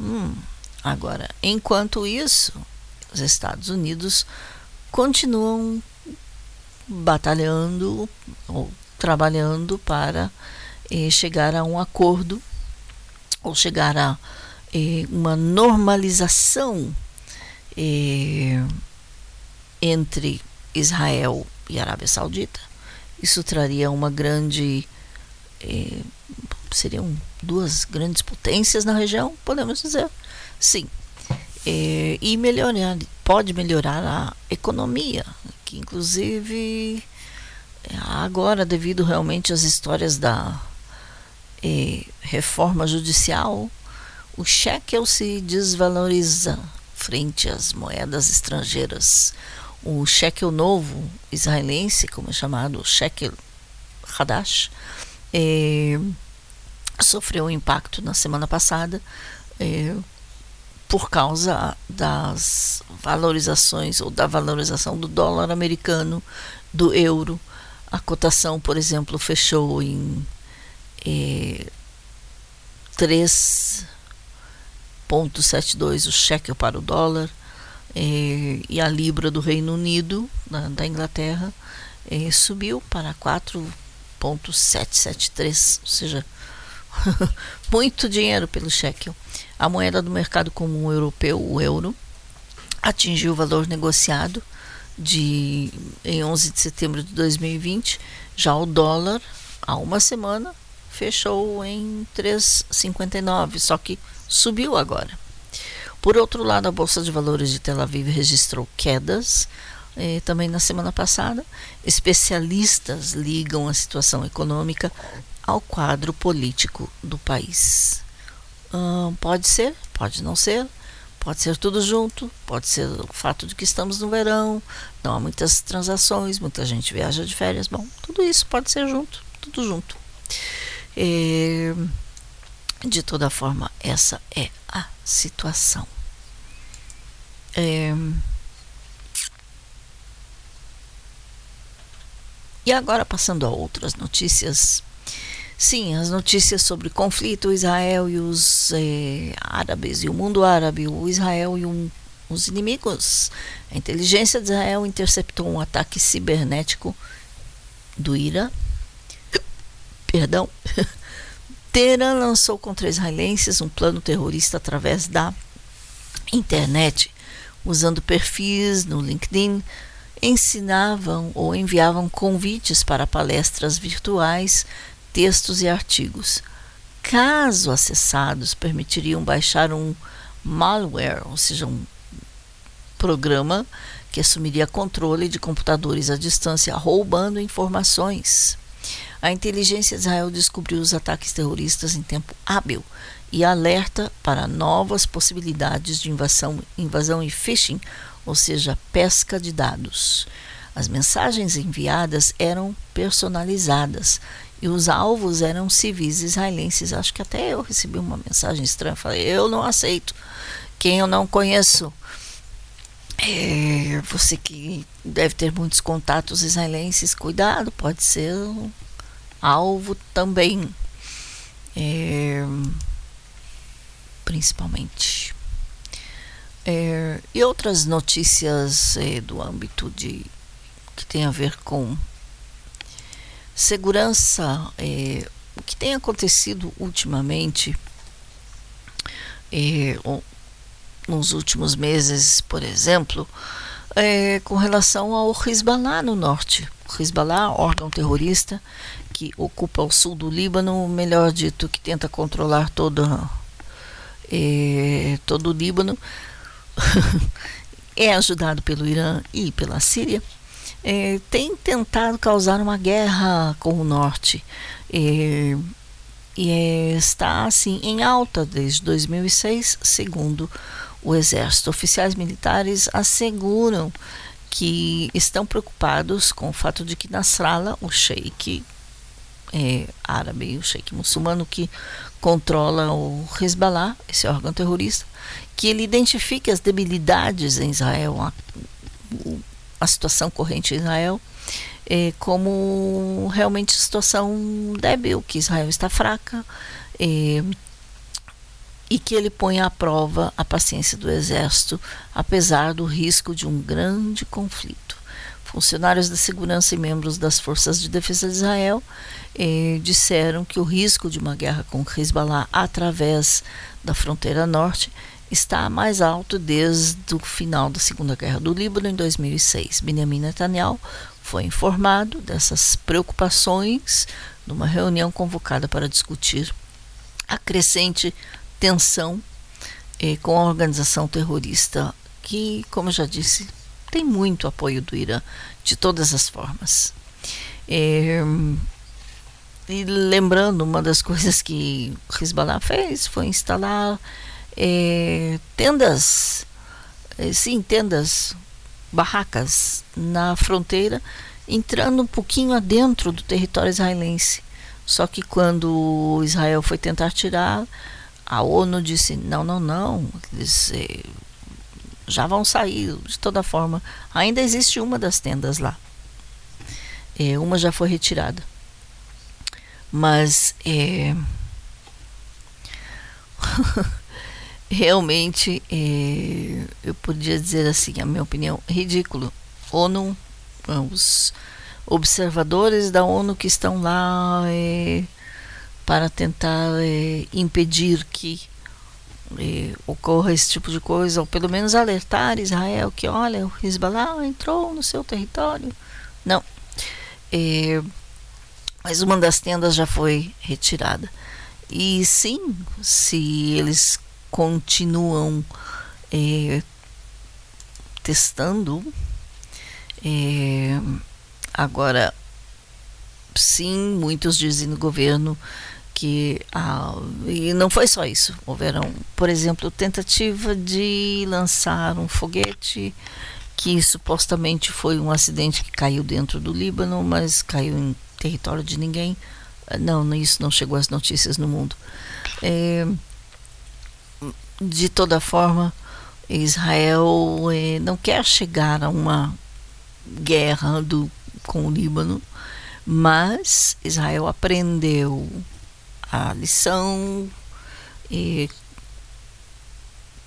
Hum, agora, enquanto isso, os Estados Unidos continuam batalhando ou trabalhando para eh, chegar a um acordo ou chegar a eh, uma normalização eh, entre Israel e Arábia Saudita. Isso traria uma grande. Eh, seriam duas grandes potências na região, podemos dizer. Sim. Eh, e melhorar, pode melhorar a economia, que inclusive agora, devido realmente às histórias da eh, reforma judicial, o shekel se desvaloriza frente às moedas estrangeiras. O shekel novo israelense, como é chamado, shekel Hadash, eh, sofreu um impacto na semana passada eh, por causa das valorizações ou da valorização do dólar americano, do euro. A cotação, por exemplo, fechou em eh, 3,72 o shekel para o dólar eh, e a libra do Reino Unido, da, da Inglaterra, eh, subiu para 4,773, ou seja, [laughs] muito dinheiro pelo shekel. A moeda do mercado comum europeu, o euro, atingiu o valor negociado de em 11 de setembro de 2020. Já o dólar, há uma semana, fechou em 3,59, só que subiu agora. Por outro lado, a Bolsa de Valores de Tel Aviv registrou quedas eh, também na semana passada. Especialistas ligam a situação econômica ao quadro político do país. Hum, pode ser, pode não ser, pode ser tudo junto, pode ser o fato de que estamos no verão, não há muitas transações, muita gente viaja de férias. Bom, tudo isso pode ser junto, tudo junto. É, de toda forma, essa é a situação. É, e agora, passando a outras notícias. Sim, as notícias sobre conflito Israel e os eh, árabes e o mundo árabe, o Israel e um, os inimigos. A inteligência de Israel interceptou um ataque cibernético do Irã perdão, [laughs] Teherã lançou contra israelenses um plano terrorista através da internet, usando perfis no LinkedIn, ensinavam ou enviavam convites para palestras virtuais, textos e artigos. Caso acessados, permitiriam baixar um malware, ou seja, um programa que assumiria controle de computadores à distância, roubando informações. A inteligência de Israel descobriu os ataques terroristas em tempo hábil e alerta para novas possibilidades de invasão, invasão e phishing, ou seja, pesca de dados. As mensagens enviadas eram personalizadas e os alvos eram civis israelenses. Acho que até eu recebi uma mensagem estranha. Falei, eu não aceito. Quem eu não conheço. É, você que deve ter muitos contatos israelenses, cuidado, pode ser alvo também, é, principalmente. É, e outras notícias é, do âmbito de que tem a ver com segurança, é, o que tem acontecido ultimamente, é, nos últimos meses, por exemplo, é, com relação ao Hezbollah no norte. O Hezbollah, órgão terrorista que ocupa o sul do Líbano, melhor dito, que tenta controlar todo, é, todo o Líbano, [laughs] é ajudado pelo Irã e pela Síria, é, tem tentado causar uma guerra com o norte. É, e está assim em alta desde 2006, segundo o exército. Oficiais militares asseguram que estão preocupados com o fato de que Nasrallah, o sheik é, árabe, o sheik muçulmano que controla o Hezbollah, esse órgão terrorista, que ele identifique as debilidades em Israel, a, a situação corrente em Israel é, como realmente situação débil, que Israel está fraca é, e que ele põe à prova a paciência do exército, apesar do risco de um grande conflito. Funcionários da segurança e membros das forças de defesa de Israel eh, disseram que o risco de uma guerra com Hezbollah através da fronteira norte está mais alto desde o final da Segunda Guerra do Líbano em 2006. Benjamin Netanyahu foi informado dessas preocupações numa reunião convocada para discutir a crescente tensão eh, com a organização terrorista, que, como já disse, tem muito apoio do Irã de todas as formas. Eh, e lembrando, uma das coisas que Hezbollah fez foi instalar eh, tendas, eh, sim, tendas barracas na fronteira, entrando um pouquinho adentro do território israelense. Só que quando Israel foi tentar tirar, a ONU disse: não, não, não, eles já vão sair de toda forma. Ainda existe uma das tendas lá. Eh, uma já foi retirada. Mas eh, [laughs] realmente é, eu podia dizer assim, a minha opinião, ridículo. ONU, os observadores da ONU que estão lá é, para tentar é, impedir que é, ocorra esse tipo de coisa, ou pelo menos alertar Israel que, olha, o Hezbollah entrou no seu território. Não. Mas uma das tendas já foi retirada. E sim, se eles continuam é, testando. É, agora, sim, muitos dizem no governo que ah, e não foi só isso. Houveram por exemplo tentativa de lançar um foguete que supostamente foi um acidente que caiu dentro do Líbano mas caiu em território de ninguém. Não isso não chegou às notícias no mundo. É, de toda forma, Israel eh, não quer chegar a uma guerra do, com o Líbano, mas Israel aprendeu a lição eh,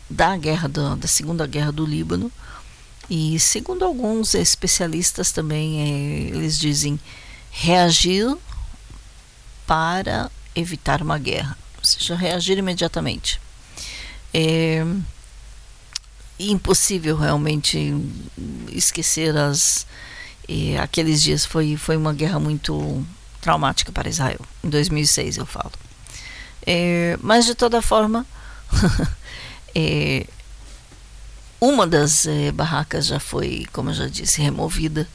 da guerra da, da, segunda guerra do Líbano e segundo alguns especialistas também eh, eles dizem reagir para evitar uma guerra, ou seja, reagir imediatamente. É impossível realmente esquecer as é, aqueles dias foi foi uma guerra muito traumática para Israel. Em 2006 eu falo. É, mas de toda forma [laughs] é, uma das é, barracas já foi como eu já disse removida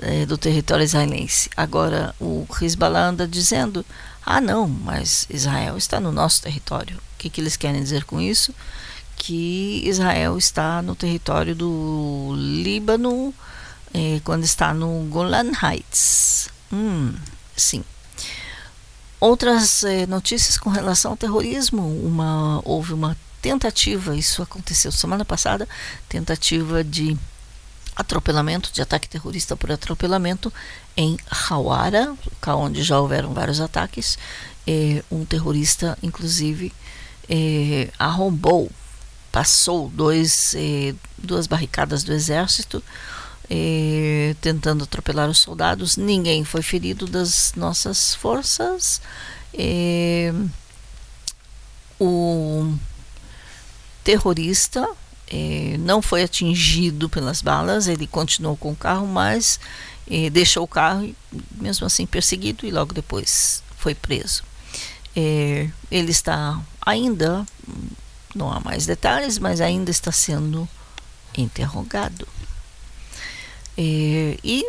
é, do território israelense. Agora o Hezbollah anda dizendo ah não mas Israel está no nosso território. O que, que eles querem dizer com isso? Que Israel está no território do Líbano eh, quando está no Golan Heights. Hum, sim. Outras eh, notícias com relação ao terrorismo. Uma, houve uma tentativa, isso aconteceu semana passada, tentativa de atropelamento, de ataque terrorista por atropelamento em Hawara, onde já houveram vários ataques. Eh, um terrorista, inclusive, eh, arrombou, passou dois, duas barricadas do exército, tentando atropelar os soldados. Ninguém foi ferido das nossas forças. O terrorista não foi atingido pelas balas, ele continuou com o carro, mas deixou o carro, mesmo assim perseguido, e logo depois foi preso. Ele está ainda, não há mais detalhes, mas ainda está sendo interrogado. É, e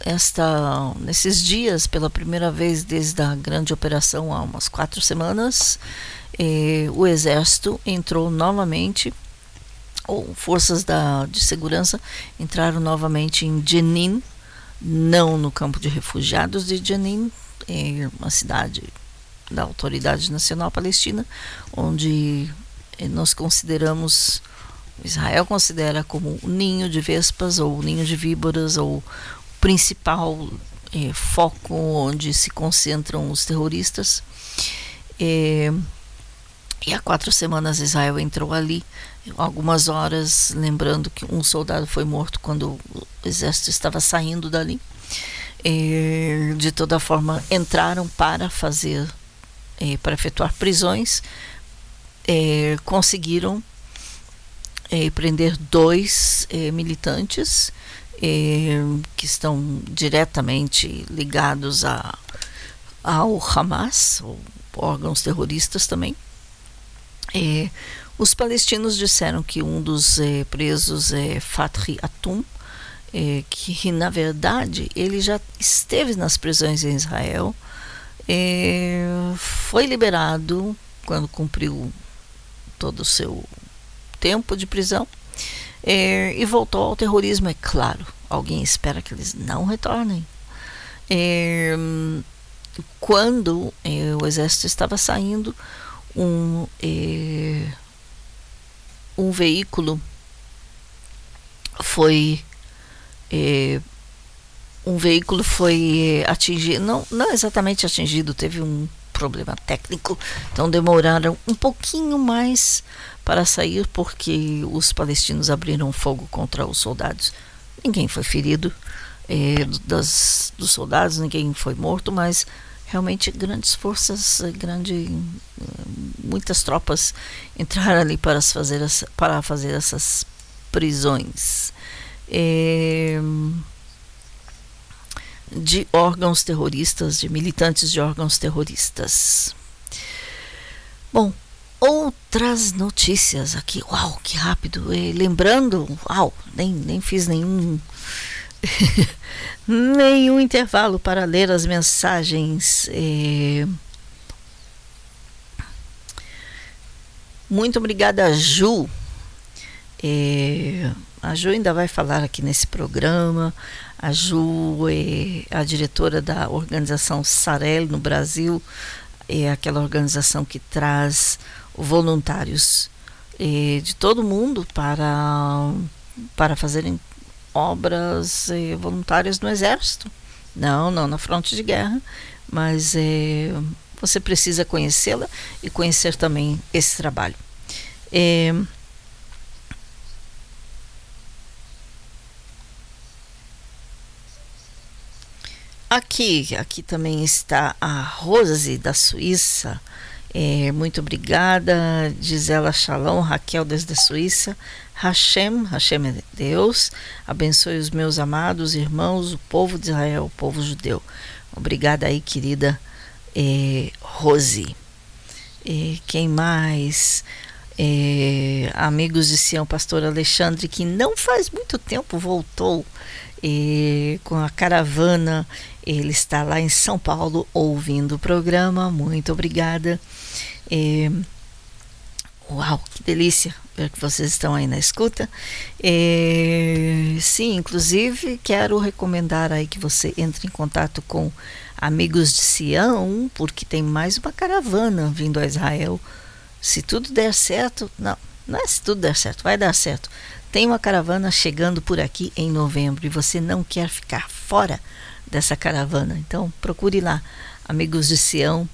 esta, nesses dias, pela primeira vez desde a grande operação, há umas quatro semanas, o exército entrou novamente, ou forças da, de segurança entraram novamente em Jenin, não no campo de refugiados de Jenin, é uma cidade da Autoridade Nacional Palestina, onde eh, nós consideramos Israel considera como o ninho de vespas ou o ninho de víboras ou o principal é, foco onde se concentram os terroristas. É, e há quatro semanas Israel entrou ali, algumas horas, lembrando que um soldado foi morto quando o exército estava saindo dali. É, de toda forma, entraram para fazer, é, para efetuar prisões, é, conseguiram é, prender dois é, militantes é, que estão diretamente ligados a, ao Hamas, órgãos terroristas também. É, os palestinos disseram que um dos é, presos é Fathi Atum, que na verdade ele já esteve nas prisões em Israel, foi liberado quando cumpriu todo o seu tempo de prisão é, e voltou ao terrorismo, é claro. Alguém espera que eles não retornem. É, quando é, o exército estava saindo, um, é, um veículo foi é, um veículo foi atingido, não, não exatamente atingido, teve um problema técnico, então demoraram um pouquinho mais para sair porque os palestinos abriram fogo contra os soldados. Ninguém foi ferido é, das, dos soldados, ninguém foi morto, mas realmente grandes forças, grande, muitas tropas entraram ali para fazer, essa, para fazer essas prisões. É, de órgãos terroristas, de militantes de órgãos terroristas. Bom, outras notícias aqui. Uau, que rápido! E lembrando, uau, nem, nem fiz nenhum. [laughs] nenhum intervalo para ler as mensagens. É... Muito obrigada, Ju. É... A Ju ainda vai falar aqui nesse programa. A Ju é a diretora da organização Sarel no Brasil, é aquela organização que traz voluntários de todo mundo para, para fazerem obras é, voluntárias no Exército. Não, não na fronte de guerra, mas é, você precisa conhecê-la e conhecer também esse trabalho. É, Aqui, aqui também está a Rose da Suíça. É, muito obrigada, Gisela Shalom, Raquel desde a Suíça. Hashem, Hashem é Deus, abençoe os meus amados irmãos, o povo de Israel, o povo judeu. Obrigada aí, querida é, Rose. É, quem mais? É, amigos de Sião, pastor Alexandre, que não faz muito tempo voltou é, com a caravana ele está lá em São Paulo ouvindo o programa. Muito obrigada. É, uau, que delícia ver que vocês estão aí na escuta. É, sim, inclusive quero recomendar aí que você entre em contato com amigos de Sião, porque tem mais uma caravana vindo a Israel. Se tudo der certo, não, não é se tudo der certo, vai dar certo. Tem uma caravana chegando por aqui em novembro e você não quer ficar fora dessa caravana. Então, procure lá, amigos de Sião,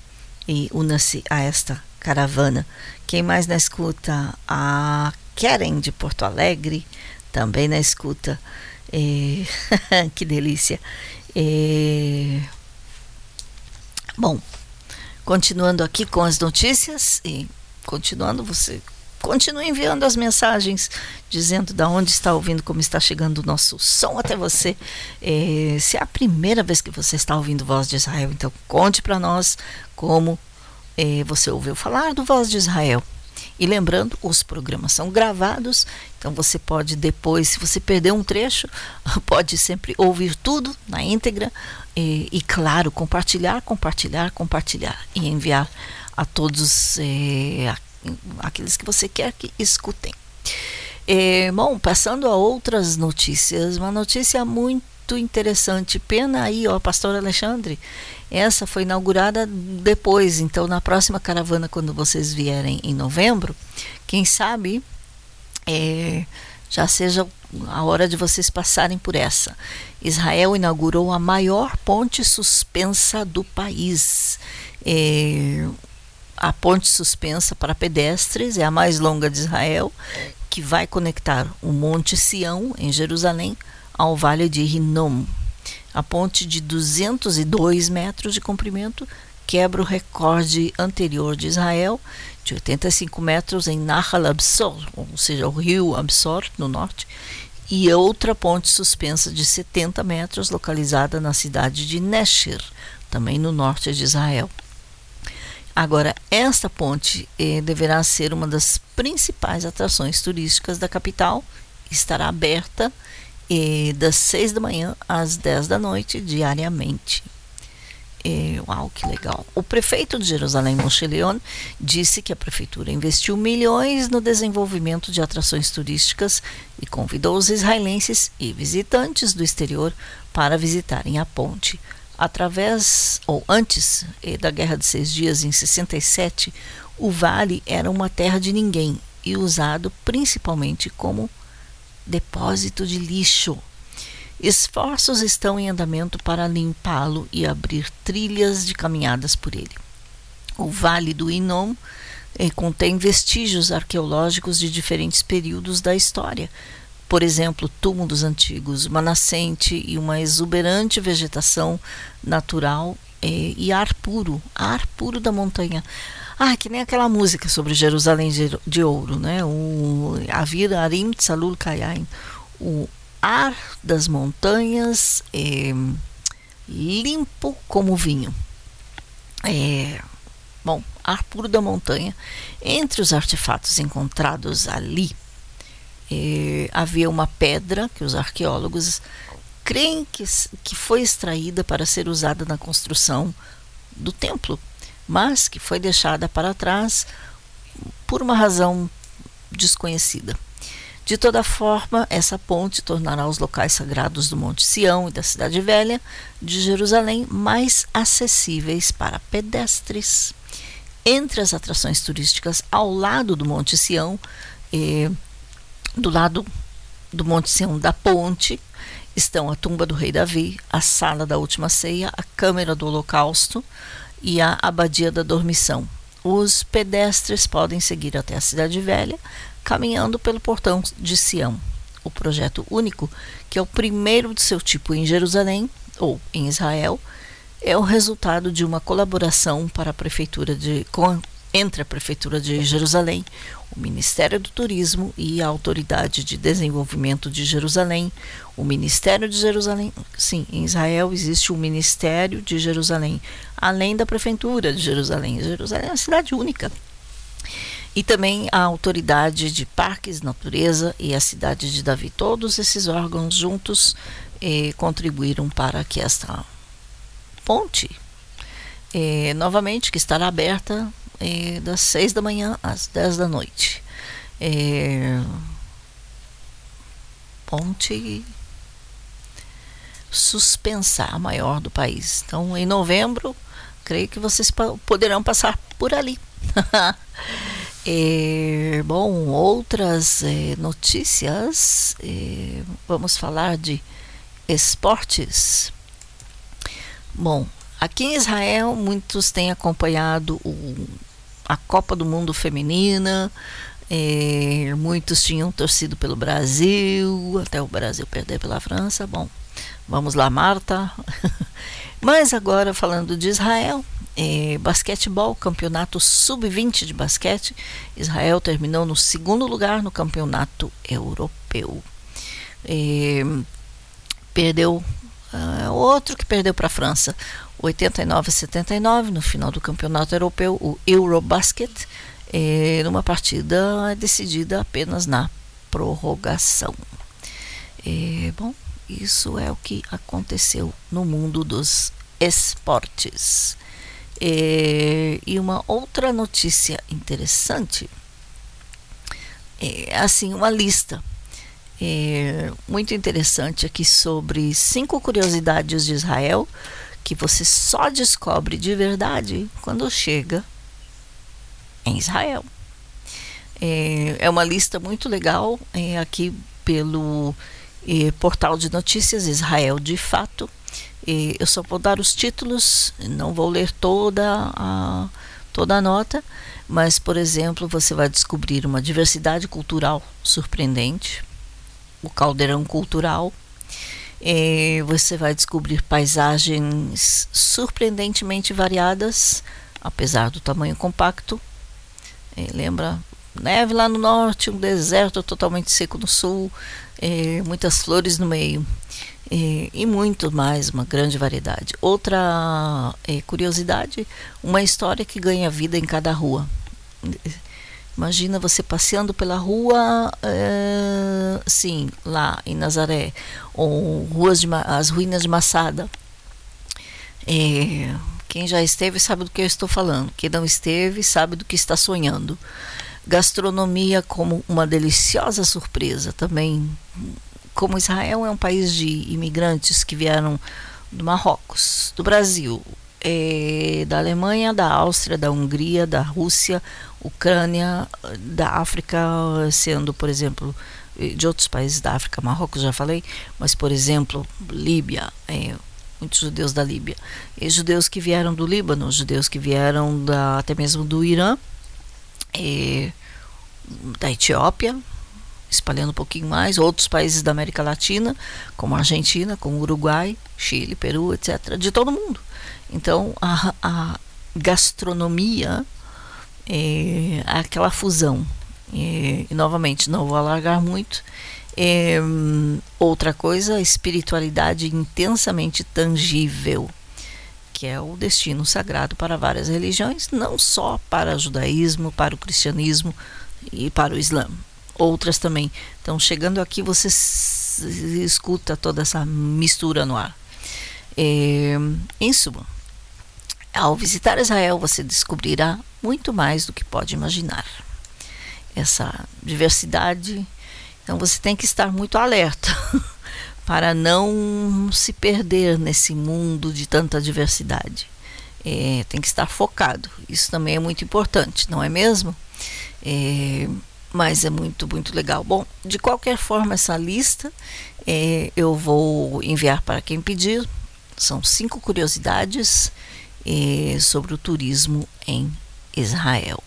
e una-se a esta caravana. Quem mais na escuta? A Keren de Porto Alegre, também na escuta. E... [laughs] que delícia. E... Bom, continuando aqui com as notícias e continuando, você Continue enviando as mensagens dizendo da onde está ouvindo, como está chegando o nosso som até você. É, se é a primeira vez que você está ouvindo Voz de Israel, então conte para nós como é, você ouviu falar do Voz de Israel. E lembrando, os programas são gravados, então você pode depois, se você perder um trecho, [laughs] pode sempre ouvir tudo na íntegra e, e claro, compartilhar, compartilhar, compartilhar e enviar a todos é, aqueles que você quer que escutem. É, bom, passando a outras notícias, uma notícia muito interessante. Pena aí, ó, Pastor Alexandre. Essa foi inaugurada depois, então na próxima caravana, quando vocês vierem em novembro, quem sabe é, já seja a hora de vocês passarem por essa. Israel inaugurou a maior ponte suspensa do país. É, a ponte suspensa para pedestres é a mais longa de Israel, que vai conectar o Monte Sião, em Jerusalém, ao Vale de Hinnom. A ponte de 202 metros de comprimento quebra o recorde anterior de Israel, de 85 metros em Nahal Absor, ou seja, o rio Absor, no norte, e outra ponte suspensa de 70 metros, localizada na cidade de Nesher, também no norte de Israel. Agora, esta ponte eh, deverá ser uma das principais atrações turísticas da capital, estará aberta eh, das 6 da manhã às 10 da noite diariamente. É, uau, que legal. O prefeito de Jerusalém, Moshe Leon, disse que a prefeitura investiu milhões no desenvolvimento de atrações turísticas e convidou os israelenses e visitantes do exterior para visitarem a ponte. Através, ou antes eh, da Guerra de Seis Dias, em 67, o vale era uma terra de ninguém e usado principalmente como depósito de lixo. Esforços estão em andamento para limpá-lo e abrir trilhas de caminhadas por ele. O Vale do Inom eh, contém vestígios arqueológicos de diferentes períodos da história. Por exemplo, túmulos antigos, uma nascente e uma exuberante vegetação natural eh, e ar puro, ar puro da montanha. Ah, que nem aquela música sobre Jerusalém de, de ouro, né? O Avir Arim Tsalul Kayain. O ar das montanhas é, limpo como vinho. É, bom, ar puro da montanha. Entre os artefatos encontrados ali, havia uma pedra que os arqueólogos creem que, que foi extraída para ser usada na construção do templo, mas que foi deixada para trás por uma razão desconhecida. De toda forma, essa ponte tornará os locais sagrados do Monte Sião e da Cidade Velha de Jerusalém mais acessíveis para pedestres. Entre as atrações turísticas ao lado do Monte Sião, eh, do lado do Monte Sião da ponte, estão a tumba do rei Davi, a sala da última ceia, a câmara do holocausto e a abadia da dormição. Os pedestres podem seguir até a Cidade Velha, caminhando pelo portão de Sião. O projeto único, que é o primeiro de seu tipo em Jerusalém ou em Israel, é o resultado de uma colaboração para a prefeitura de, com, entre a prefeitura de Jerusalém, o Ministério do Turismo e a Autoridade de Desenvolvimento de Jerusalém, o Ministério de Jerusalém. Sim, em Israel existe o Ministério de Jerusalém, além da prefeitura de Jerusalém. Jerusalém é uma cidade única e também a Autoridade de Parques, Natureza e a cidade de Davi. Todos esses órgãos juntos eh, contribuíram para que esta ponte, eh, novamente, que estará aberta eh, das 6 da manhã às 10 da noite. Eh, ponte suspensa, a maior do país. Então, em novembro, creio que vocês poderão passar por ali. [laughs] É, bom, outras é, notícias, é, vamos falar de esportes. Bom, aqui em Israel, muitos têm acompanhado o, a Copa do Mundo Feminina, é, muitos tinham torcido pelo Brasil, até o Brasil perder pela França. Bom, vamos lá, Marta. [laughs] Mas agora, falando de Israel, é, basquetebol, campeonato sub-20 de basquete. Israel terminou no segundo lugar no campeonato europeu. É, perdeu uh, outro que perdeu para a França, 89 a 79 no final do campeonato europeu, o Eurobasket, é, numa partida decidida apenas na prorrogação. É, bom, isso é o que aconteceu no mundo dos esportes. É, e uma outra notícia interessante é assim uma lista é, muito interessante aqui sobre cinco curiosidades de Israel que você só descobre de verdade quando chega em Israel. É, é uma lista muito legal é, aqui pelo é, portal de notícias Israel de Fato. É, eu só vou dar os títulos, não vou ler toda a, toda a nota, mas, por exemplo, você vai descobrir uma diversidade cultural surpreendente, o caldeirão cultural. É, você vai descobrir paisagens surpreendentemente variadas, apesar do tamanho compacto. É, lembra neve lá no norte, um deserto totalmente seco no sul, é, muitas flores no meio é, e muito mais, uma grande variedade. Outra curiosidade, uma história que ganha vida em cada rua. Imagina você passeando pela rua, é, sim, lá em Nazaré, ou ruas de, as ruínas de Massada. É, quem já esteve sabe do que eu estou falando. Quem não esteve sabe do que está sonhando gastronomia como uma deliciosa surpresa também. Como Israel é um país de imigrantes que vieram do Marrocos, do Brasil, é, da Alemanha, da Áustria, da Hungria, da Rússia, Ucrânia, da África, sendo, por exemplo, de outros países da África, Marrocos já falei, mas, por exemplo, Líbia, é, muitos judeus da Líbia, e judeus que vieram do Líbano, judeus que vieram da, até mesmo do Irã, é, da Etiópia, espalhando um pouquinho mais, outros países da América Latina, como a Argentina, como Uruguai, Chile, Peru, etc., de todo mundo. Então, a, a gastronomia é aquela fusão. É, e, novamente, não vou alargar muito. É, outra coisa, espiritualidade intensamente tangível que é o destino sagrado para várias religiões, não só para o judaísmo, para o cristianismo e para o islã. Outras também. Então, chegando aqui, você escuta toda essa mistura no ar. É, em suma, ao visitar Israel, você descobrirá muito mais do que pode imaginar. Essa diversidade. Então, você tem que estar muito alerta [laughs] para não se perder nesse mundo de tanta diversidade. É, tem que estar focado. Isso também é muito importante, não é mesmo? É, mas é muito, muito legal. Bom, de qualquer forma, essa lista é, eu vou enviar para quem pedir. São cinco curiosidades é, sobre o turismo em Israel.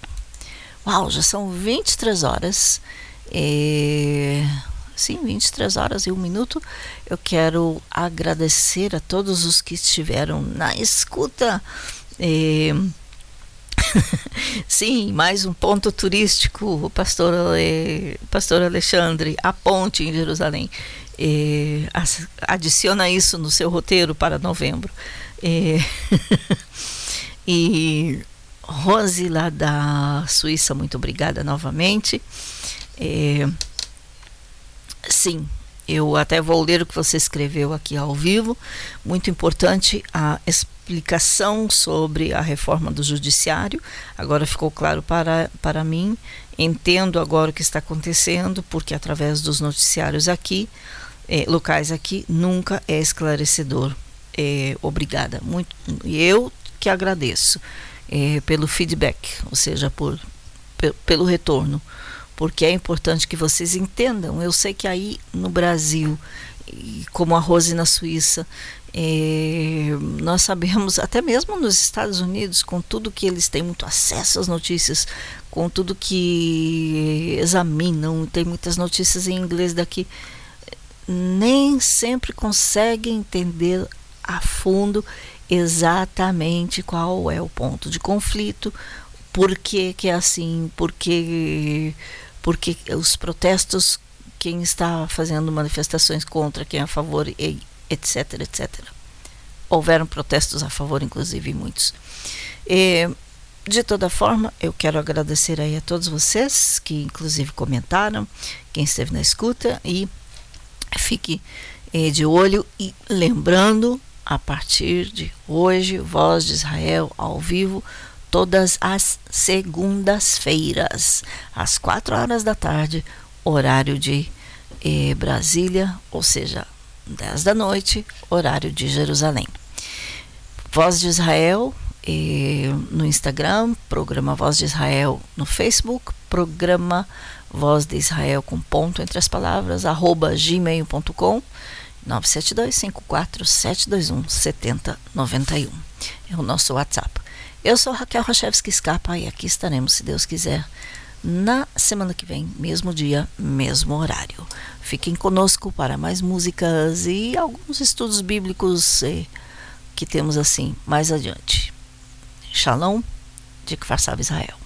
Uau, já são 23 horas. É, sim, 23 horas e um minuto. Eu quero agradecer a todos os que estiveram na escuta. [laughs] Sim, mais um ponto turístico, o pastor, é, pastor Alexandre, a ponte em Jerusalém. Adiciona isso no seu roteiro para novembro. E [laughs] Rose, lá da Suíça, muito obrigada novamente. É, Sim, eu até vou ler o que você escreveu aqui ao vivo. Muito importante a explicação sobre a reforma do judiciário. Agora ficou claro para, para mim. Entendo agora o que está acontecendo, porque através dos noticiários aqui, eh, locais aqui, nunca é esclarecedor. Eh, obrigada. Muito, eu que agradeço eh, pelo feedback, ou seja, por, pelo retorno porque é importante que vocês entendam. Eu sei que aí no Brasil, como a Rose na Suíça, é, nós sabemos, até mesmo nos Estados Unidos, com tudo que eles têm muito acesso às notícias, com tudo que examinam, tem muitas notícias em inglês daqui, nem sempre conseguem entender a fundo exatamente qual é o ponto de conflito, por que, que é assim, por que porque os protestos, quem está fazendo manifestações contra, quem é a favor, etc, etc. Houveram protestos a favor, inclusive, muitos. E, de toda forma, eu quero agradecer aí a todos vocês que, inclusive, comentaram, quem esteve na escuta e fique eh, de olho e lembrando, a partir de hoje, Voz de Israel ao vivo todas as segundas-feiras, às quatro horas da tarde, horário de eh, Brasília, ou seja, 10 da noite, horário de Jerusalém. Voz de Israel E no Instagram, programa Voz de Israel. No Facebook, programa Voz de Israel com ponto entre as palavras, arroba gmail.com 972-54-721-7091. É o nosso WhatsApp. Eu sou Raquel Rachevski Escapa e aqui estaremos, se Deus quiser, na semana que vem, mesmo dia, mesmo horário. Fiquem conosco para mais músicas e alguns estudos bíblicos eh, que temos assim mais adiante. Shalom de Kfar Israel.